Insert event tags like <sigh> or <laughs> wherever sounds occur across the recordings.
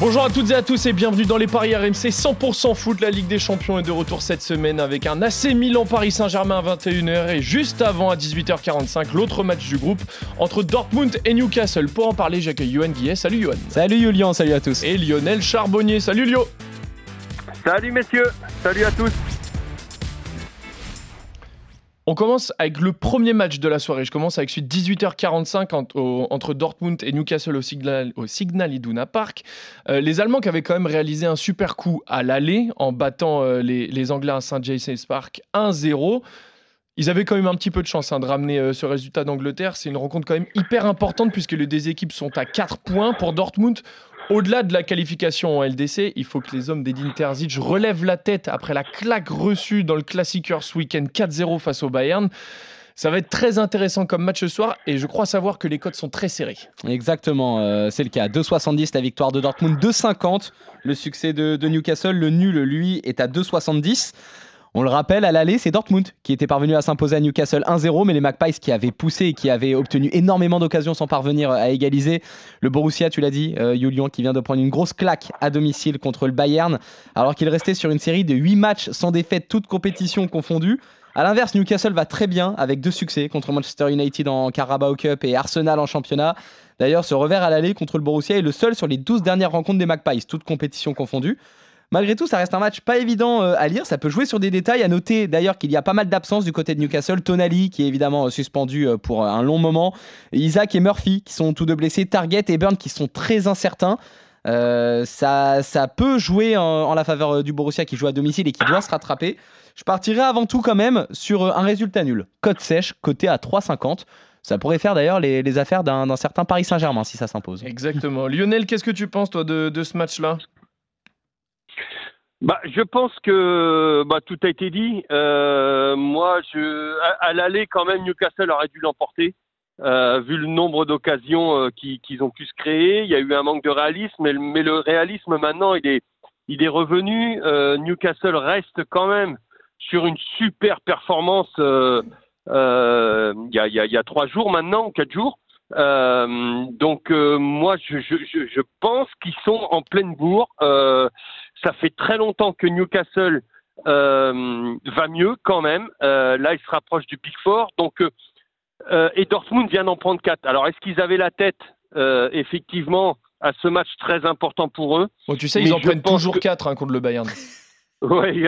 Bonjour à toutes et à tous et bienvenue dans les Paris RMC 100% foot. La Ligue des Champions est de retour cette semaine avec un AC Milan Paris Saint-Germain à 21h et juste avant à 18h45 l'autre match du groupe entre Dortmund et Newcastle. Pour en parler, j'accueille Johan Guillet. Salut Johan. Salut Julien, salut à tous. Et Lionel Charbonnier. Salut Lio. Salut messieurs, salut à tous. On commence avec le premier match de la soirée. Je commence avec de 18h45 entre Dortmund et Newcastle au Signal, Iduna Park. Euh, les Allemands qui avaient quand même réalisé un super coup à l'aller en battant euh, les, Anglais à St. James's Park 1-0. Ils avaient quand même un petit peu de chance hein, de ramener euh, ce résultat d'Angleterre. C'est une rencontre quand même hyper importante puisque les deux équipes sont à 4 points. Pour Dortmund, au-delà de la qualification en LDC, il faut que les hommes d'Edin Terzic relèvent la tête après la claque reçue dans le Classiqueur ce week-end 4-0 face au Bayern. Ça va être très intéressant comme match ce soir et je crois savoir que les codes sont très serrés. Exactement, euh, c'est le cas. 2,70 la victoire de Dortmund, 2,50 le succès de, de, Newcastle. Le nul, lui, est à 2,70. On le rappelle, à l'aller, c'est Dortmund qui était parvenu à s'imposer à Newcastle 1-0, mais les Magpies qui avaient poussé et qui avaient obtenu énormément d'occasions sans parvenir à égaliser. Le Borussia, tu l'as dit, euh, Julian, qui vient de prendre une grosse claque à domicile contre le Bayern, alors qu'il restait sur une série de 8 matchs sans défaite, toutes compétitions confondues. A l'inverse, Newcastle va très bien avec deux succès contre Manchester United en Carabao Cup et Arsenal en championnat. D'ailleurs, ce revers à l'aller contre le Borussia est le seul sur les 12 dernières rencontres des Magpies, toutes compétitions confondues. Malgré tout, ça reste un match pas évident euh, à lire. Ça peut jouer sur des détails. À noter d'ailleurs qu'il y a pas mal d'absences du côté de Newcastle. Tonali qui est évidemment euh, suspendu euh, pour un long moment. Isaac et Murphy qui sont tous deux blessés. Target et Burn qui sont très incertains. ça, peut jouer en, la faveur du Borussia qui joue à domicile et qui doit se rattraper. Je partirai avant tout quand même sur un résultat nul. Cote sèche, côté à 3,50. Ça pourrait faire d'ailleurs les, affaires d'un certain Paris Saint-Germain si ça s'impose. Exactement. Lionel, qu'est-ce que tu penses toi de ce match-là? Bah, je pense que bah, tout a été dit. Euh, moi, je, à, l'aller, quand même, Newcastle aurait dû l'emporter, euh, vu le nombre d'occasions euh, qu'ils ont pu se créer. Il y a eu un manque de réalisme, mais, mais le réalisme maintenant, il est, il est revenu. Euh, Newcastle reste quand même sur une super performance. Euh, euh, il y, a, y, a, trois jours maintenant, quatre jours. donc moi, je, je, je pense qu'ils sont en pleine bourre. Ça fait très longtemps que Newcastle euh, va mieux quand même. Euh, là, il se rapproche du Big Four. Donc, euh, et Dortmund vient d'en prendre quatre. Alors, est-ce qu'ils avaient la tête effectivement à ce match très important pour eux? Tu sais, ils en prennent toujours quatre hein, contre le Bayern. <laughs> Oui,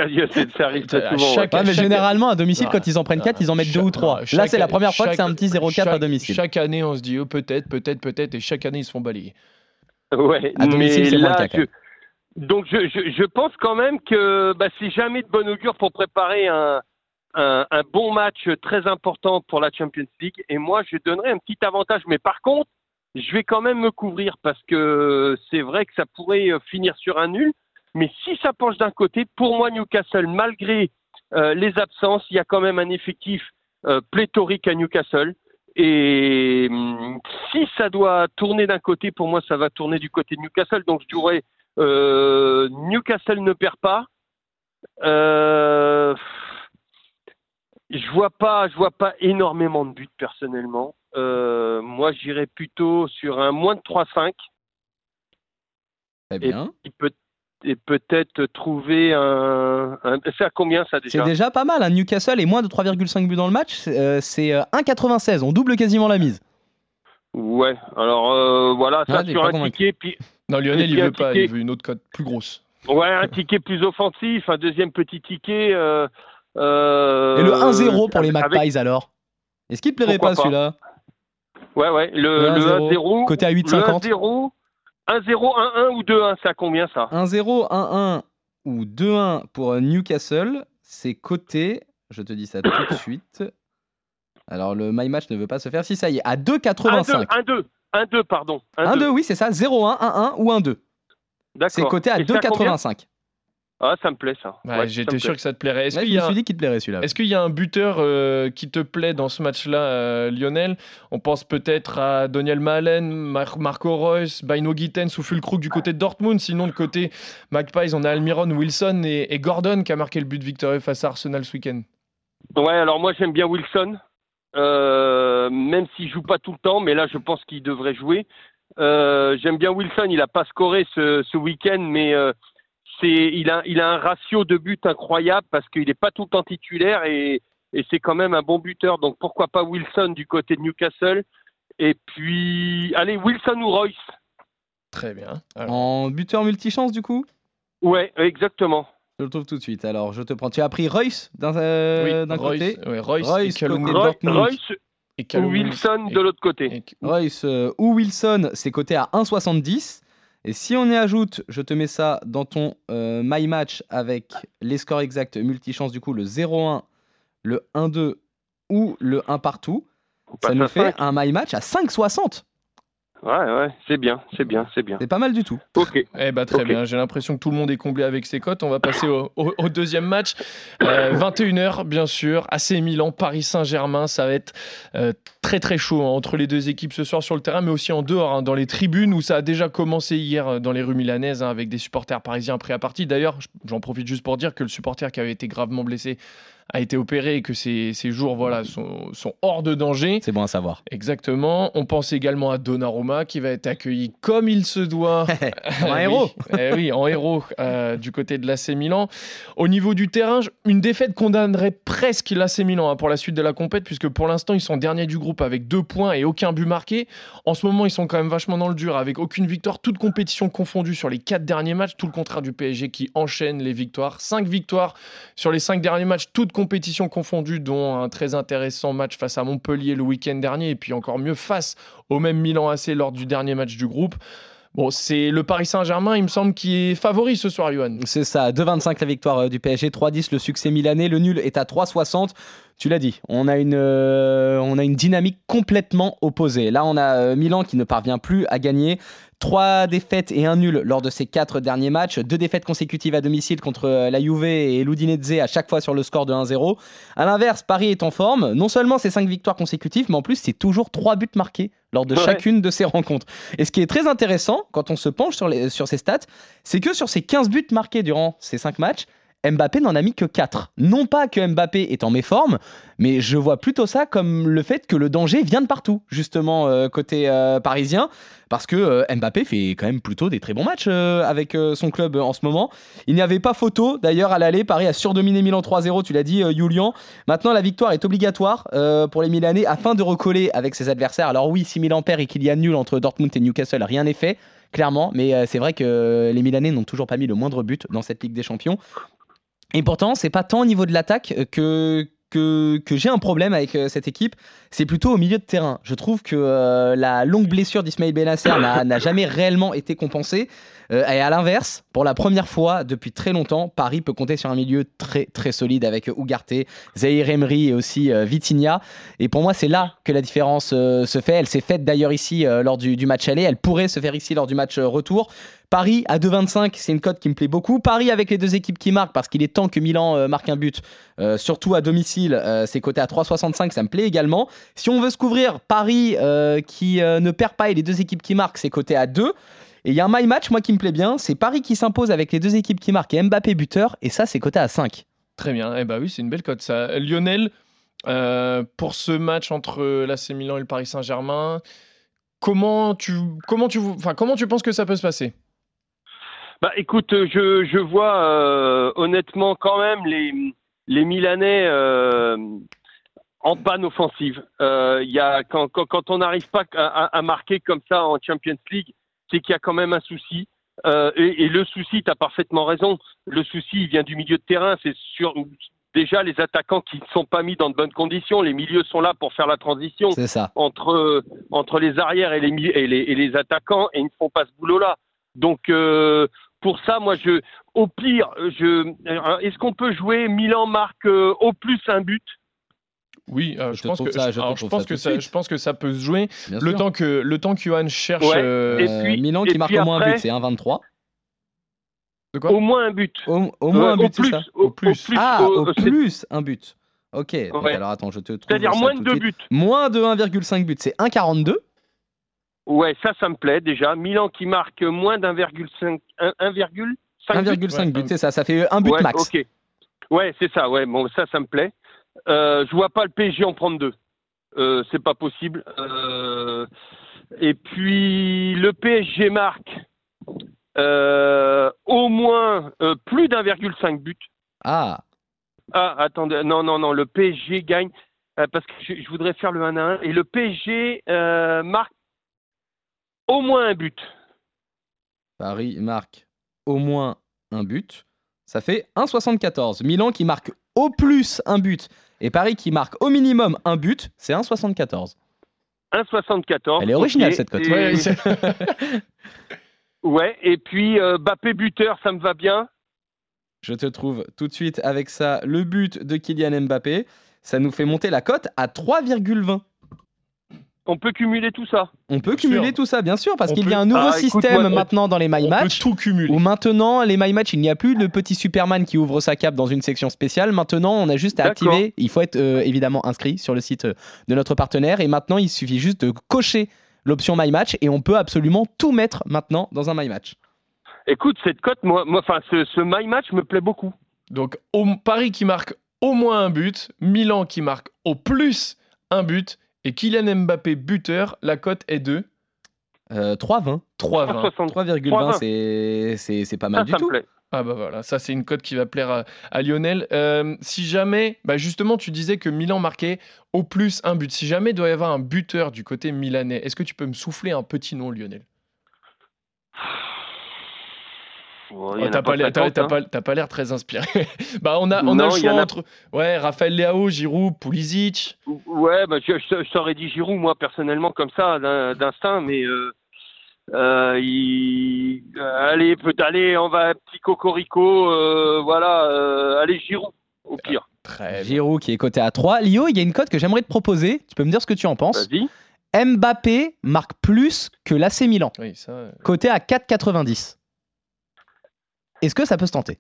ça arrive <laughs> très souvent. mais généralement, à domicile, quand ils en prennent 4, ils en mettent 2 ou 3. Là, c'est la première fois que c'est un petit 0-4 à domicile. Chaque année, on se dit oh, peut-être, peut-être, peut-être, et chaque année, ils se font balayer. Ouais, à domicile, c'est moins le cas. Donc je, je, je, pense quand même que bah, c'est jamais de bon augure pour préparer un, un, un, bon match très important pour la Champions League. Et moi, je donnerais un petit avantage. Mais par contre, je vais quand même me couvrir parce que c'est vrai que ça pourrait euh, finir sur un nul. Mais si ça penche d'un côté, pour moi, Newcastle, malgré euh, les absences, il y a quand même un effectif euh, pléthorique à Newcastle. Et hum, si ça doit tourner d'un côté, pour moi, ça va tourner du côté de Newcastle. Donc je dirais euh, Newcastle ne perd pas. Euh, je vois pas, je vois pas énormément de buts personnellement. Euh, moi, j'irais plutôt sur un moins de 3-5. Très bien. Et, peut-être trouver un. c'est à combien ça déjà? C'est déjà pas mal. Un Newcastle et moins de 3,5 buts dans le match, c'est 1,96. On double quasiment la mise. Ouais, alors voilà, ça ah, sur un ticket. Puis, non, Lionel, il veut pas, il veut une autre cote plus grosse. Ouais, un ticket plus offensif, un deuxième petit ticket. Euh, euh, Et le 1-0 pour les Magpies alors? Est-ce qu'il te plairait pas, celui-là? Ouais, ouais, le, 1-0. Côté à 8,50 1-0, 1-0, 1-1 ou 2-1, c'est à combien ça? 1-0, 1-1 ou 2-1 pour Newcastle, c'est côté, je te dis ça tout de <coughs> suite. Alors le My Match ne veut pas se faire. Si ça y est, à 2,85. 1-2, 1-2, pardon. 1-2, oui, c'est ça. 0-1, 1-1 ou 1-2. C'est coté à 2,85. Ah, ça me plaît ça. J'étais sûr que ça te plairait. Est-ce qu'il je me suis dit qu'il te plairait celui-là. Est-ce qu'il y a un buteur euh, qui te plaît dans ce match-là, euh, Lionel? On pense peut-être à Daniel Malen, Marco Reus, Baino Gittens ou Fulkrug du côté de Dortmund. Sinon, de côté Magpies, on a Almiron, Wilson et, Gordon qui a marqué le but victorieux face à Arsenal ce week-end. Ouais, alors moi j'aime bien Wilson, même s'il joue pas tout le temps, mais là je pense qu'il devrait jouer. j'aime bien Wilson, il a pas scoré ce, ce week-end, mais il a, il a un ratio de but incroyable parce qu'il n'est pas tout le temps titulaire et, c'est quand même un bon buteur. Donc pourquoi pas Wilson du côté de Newcastle? Et puis, allez, Wilson ou Royce? Très bien. En buteur multichance du coup? Ouais, exactement. Je le trouve tout de suite. Alors, je te prends. Tu as pris Royce d'un euh, côté Royce, Royce, et Royce ou Wilson de l'autre côté. Royce euh, ou Wilson, c'est coté à 1,70. Et si on y ajoute, je te mets ça dans ton euh, My Match avec les scores exacts multichance, du coup le 0-1, le 1-2 ou le 1 partout, ça nous fait un My Match à 5,60. Ouais, ouais, c'est bien, c'est bien, c'est bien. C'est pas mal du tout. Ok. Eh bah, très bien, j'ai l'impression que tout le monde est comblé avec ses cotes. On va passer au, deuxième match. 21h, euh, bien sûr. AC Milan, Paris Saint-Germain. Ça va être euh, très très chaud hein, entre les deux équipes ce soir sur le terrain, mais aussi en dehors, hein, dans les tribunes où ça a déjà commencé hier euh, dans les rues milanaises hein, avec des supporters parisiens prêts à partir. D'ailleurs, j'en profite juste pour dire que le supporter qui avait été gravement blessé a été opéré et que ces, jours voilà, sont, sont, hors de danger. C'est bon à savoir. Exactement. On pense également à Donnarumma qui va être accueilli comme il se doit. <laughs> en <laughs> héros. Eh oui, en héros euh, du côté de l'AC Milan. Au niveau du terrain, une défaite condamnerait presque l'AC Milan hein, pour la suite de la compète puisque pour l'instant ils sont derniers du groupe avec deux points et aucun but marqué. En ce moment ils sont quand même vachement dans le dur avec aucune victoire, toute compétition confondue sur les quatre derniers matchs, tout le contraire du PSG qui enchaîne les victoires. Cinq victoires sur les cinq derniers matchs, toutes compétitions confondues, dont un très intéressant match face à Montpellier le week-end dernier, et puis encore mieux face au même Milan AC lors du dernier match du groupe. Bon, c'est le Paris Saint-Germain, il me semble, qui est favori ce soir, Johan. C'est ça, 2,25 la victoire euh, du PSG, 3,10 le succès milanais, le nul est à 3,60. Tu l'as dit, on a, une, euh, on a une dynamique complètement opposée. Là, on a euh, Milan qui ne parvient plus à gagner. Trois défaites et un nul lors de ces quatre derniers matchs. Deux défaites consécutives à domicile contre euh, la Juve et l'Udinese à chaque fois sur le score de 1-0. À l'inverse, Paris est en forme. Non seulement c'est cinq victoires consécutives, mais en plus c'est toujours trois buts marqués lors de chacune de ces rencontres. Et ce qui est très intéressant quand on se penche sur, les, sur ces stats, c'est que sur ces 15 buts marqués durant ces cinq matchs, Mbappé n'en a mis que 4. Non pas que Mbappé est en méforme, mais je vois plutôt ça comme le fait que le danger vient de partout, justement, euh, côté euh, parisien, parce que euh, Mbappé fait quand même plutôt des très bons matchs avec son club en ce moment. Il n'y avait pas photo, d'ailleurs, à l'aller, Paris a surdominé Milan 3-0, tu l'as dit, Julian. Maintenant, la victoire est obligatoire pour les Milanais afin de recoller avec ses adversaires. Alors oui, si Milan perd et qu'il y a nul entre Dortmund et Newcastle, rien n'est fait clairement, mais c'est vrai que les Milanais n'ont toujours pas mis le moindre but dans cette Ligue des Champions. Et pourtant, c'est pas tant au niveau de l'attaque que, que, que j'ai un problème avec euh, cette équipe, c'est plutôt au milieu de terrain. Je trouve que euh, la longue blessure d'Ismail Benasser n'a jamais réellement été compensée. Euh, et à l'inverse, pour la première fois depuis très longtemps, Paris peut compter sur un milieu très très solide avec Ugarte, Zahir Emery et aussi Vitinha. Et pour moi, c'est là que la différence se fait. Elle s'est faite d'ailleurs ici lors du, match aller. Elle pourrait se faire ici lors du match retour. Paris à 2,25, c'est une cote qui me plaît beaucoup. Paris avec les deux équipes qui marquent, parce qu'il est temps que Milan euh, marque un but, euh, surtout à domicile, euh, c'est coté à 3,65, ça me plaît également. Si on veut se couvrir, Paris qui ne perd pas et les deux équipes qui marquent, c'est coté à 2. Et il y a un my match, moi qui me plaît bien, c'est Paris qui s'impose avec les deux équipes qui marquent et Mbappé buteur, et ça c'est coté à 5. Très bien, eh bah oui, c'est une belle cote ça. Lionel, pour ce match entre l'AC Milan et le Paris Saint-Germain, comment tu, comment, tu, comment tu penses que ça peut se passer? Bah, écoute, je, je vois euh, honnêtement quand même les, les Milanais euh, en panne offensive. Euh, y a, quand, quand, quand on n'arrive pas à, à, marquer comme ça en Champions League, c'est qu'il y a quand même un souci. Euh, et, et, le souci, tu as parfaitement raison, le souci il vient du milieu de terrain. C'est sur déjà les attaquants qui ne sont pas mis dans de bonnes conditions. Les milieux sont là pour faire la transition ça. Entre, entre les arrières et les, et les, et les attaquants et ils ne font pas ce boulot-là. Donc, euh, pour ça, moi, je, au pire, je, est-ce qu'on peut jouer Milan marque euh, au plus un but? Oui, euh, je, pense que, ça, je, pense que ça, je pense que ça peut se jouer. le temps que le temps que Johan cherche. Euh, Milan qui marque au moins un but, c'est 1-23. De quoi? Au moins un but. Au, au moins Euh, un but, plus, ça? au, Au plus. Ah, au- plus un but. Ok, donc alors attends, je te trouve C'est-à-dire moins de de deux suite. buts. Moins de 1,5 but, c'est 1,42. Ouais, ça, ça me plaît déjà. Milan qui marque moins d'un,5 un- 1,5 buts. 1,5 but, c'est ça, ça fait un but ouais, max. Ok. Ouais, c'est ça. Ouais, bon, ça, ça me plaît. Euh, je vois pas le PSG en prendre deux. Euh, c'est pas possible. Euh, et puis le PSG marque euh, au moins euh, plus d'1,5 but. Ah, Ah, attendez, non, non, non, le PSG gagne euh, parce que je, je voudrais faire le 1 à 1 et le PSG euh, marque au moins un but. Paris marque au moins un but. Ça fait 1,74. Milan qui marque au plus un but et Paris qui marque au minimum un but, c'est 1,74. 1,74. Elle est originale, cette cote. Et- Ouais, <laughs> c'est- Ouais, et puis euh, Bappé buteur, ça me va bien. Je te trouve tout de suite avec ça le but de Kylian Mbappé. Ça nous fait monter la cote à 3,20. On peut cumuler tout ça. On peut Bien cumuler sûr. tout ça, bien sûr, parce qu'il y a un nouveau Ah, écoute, système moi, maintenant dans les My on peut Match. tout cumuler. Où maintenant, les My Match, il n'y a plus le petit Superman qui ouvre sa cape dans une section spéciale. Maintenant, on a juste à activer. Il faut être euh, évidemment inscrit sur le site euh, de notre partenaire. Et maintenant, il suffit juste de cocher l'option My Match et on peut absolument tout mettre maintenant dans un My Match. Écoute, cette cote, moi, moi, enfin, ce, ce my match me plaît beaucoup. Donc au- Paris qui marque au moins un but, Milan qui marque au plus un but et Kylian Mbappé buteur, la cote est de Euh, 3,20. 3,20. 60. 3,20, c'est- c'est c'est pas mal Ça, du ça me tout. plaît. Ah bah voilà, ça c'est une cote qui va plaire à, à Lionel. Euh, si jamais, bah justement tu disais que Milan marquait au plus un but, si jamais il doit y avoir un buteur du côté milanais, est-ce que tu peux me souffler un petit nom Lionel? En Oh, a T'as pas, l'air- t'as- 50, t'as hein. pas- t'as pas l'air très inspiré. <laughs> bah on a, on a le choix a- entre ouais, Raphaël Leao, Giroud, Pulisic. Ouais, bah, je, je, je t'aurais dit Giroud, moi, personnellement, comme ça, d'un- d'instinct, mais euh, euh, il... euh, allez, peut aller, on va petit cocorico, euh, voilà, euh, allez, Giroud, au pire. Très. Giroud qui est coté à 3. Lio, il y a une cote que j'aimerais te proposer. Tu peux me dire ce que tu en penses. Vas-y. Mbappé marque plus que l'AC Milan. Oui, ça. euh, Coté à 4,90. Est-ce que ça peut se tenter?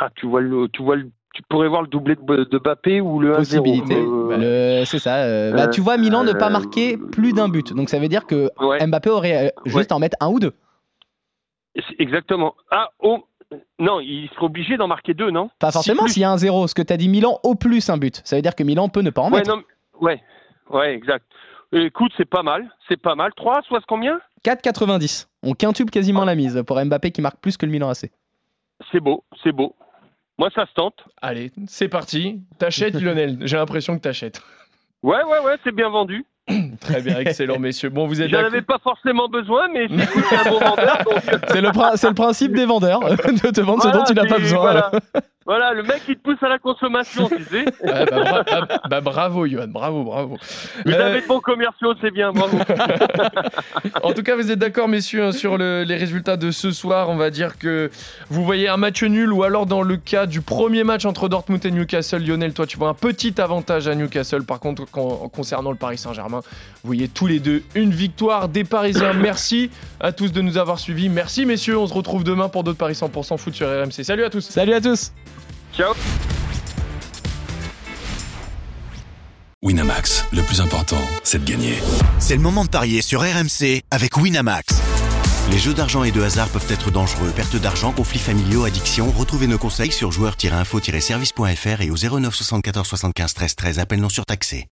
Ah, tu vois le, tu vois le, tu pourrais voir le doublé de, de Bappé ou le 1-0. Possibilité. euh, Le- C'est ça. euh, bah, euh, tu vois Milan ne pas euh, marquer plus d'un but. Donc ça veut dire que ouais, Mbappé aurait juste à en mettre un ou deux. c'est- exactement. Ah, oh, non, il serait obligé d'en marquer deux, non? Pas forcément s'il y a un zéro. Ce que tu as dit Milan au plus un but. Ça veut dire que Milan peut ne pas en Ouais, mettre. non, ouais, ouais, exact. Écoute, c'est pas mal, c'est pas mal. 3, soit combien? 4,90. On quintuple quasiment la mise pour Mbappé qui marque plus que le Milan AC. C'est beau, c'est beau. Moi, ça se tente. Allez, c'est parti. T'achètes Lionel. J'ai l'impression que t'achètes. Ouais, ouais, ouais, c'est bien vendu. <coughs> Très bien, excellent messieurs. Bon, vous êtes J'en avais pas forcément besoin, mais c'est écoute, c'est un bon vendeur. Donc, <laughs> C'est le, principe des vendeurs <laughs> de te vendre ce dont tu n'as pas besoin. Voilà. Voilà, le mec, il te pousse à la consommation, tu sais. <laughs> Ah, bah, bra- bah, bah, bravo, Johan, bravo, bravo. Vous Euh, avez de bons commerciaux, c'est bien, bravo. en tout cas, vous êtes d'accord, messieurs, hein, sur le- les résultats de ce soir. On va dire que vous voyez un match nul, ou alors dans le cas du premier match entre Dortmund et Newcastle, Lionel, toi, tu vois un petit avantage à Newcastle. Par contre, con- concernant le Paris Saint-Germain, vous voyez tous les deux une victoire des Parisiens. Merci à tous de nous avoir suivis. Merci, messieurs. On se retrouve demain pour d'autres Paris 100% foot sur RMC. Salut à tous. Salut à tous Ciao. Winamax, le plus important, c'est de gagner. C'est le moment de parier sur RMC avec Winamax. Les jeux d'argent et de hasard peuvent être dangereux. Perte d'argent, conflits familiaux, addiction. Retrouvez nos conseils sur joueurs-info-service.fr et au 09 74 75 13 13. Appel non surtaxé.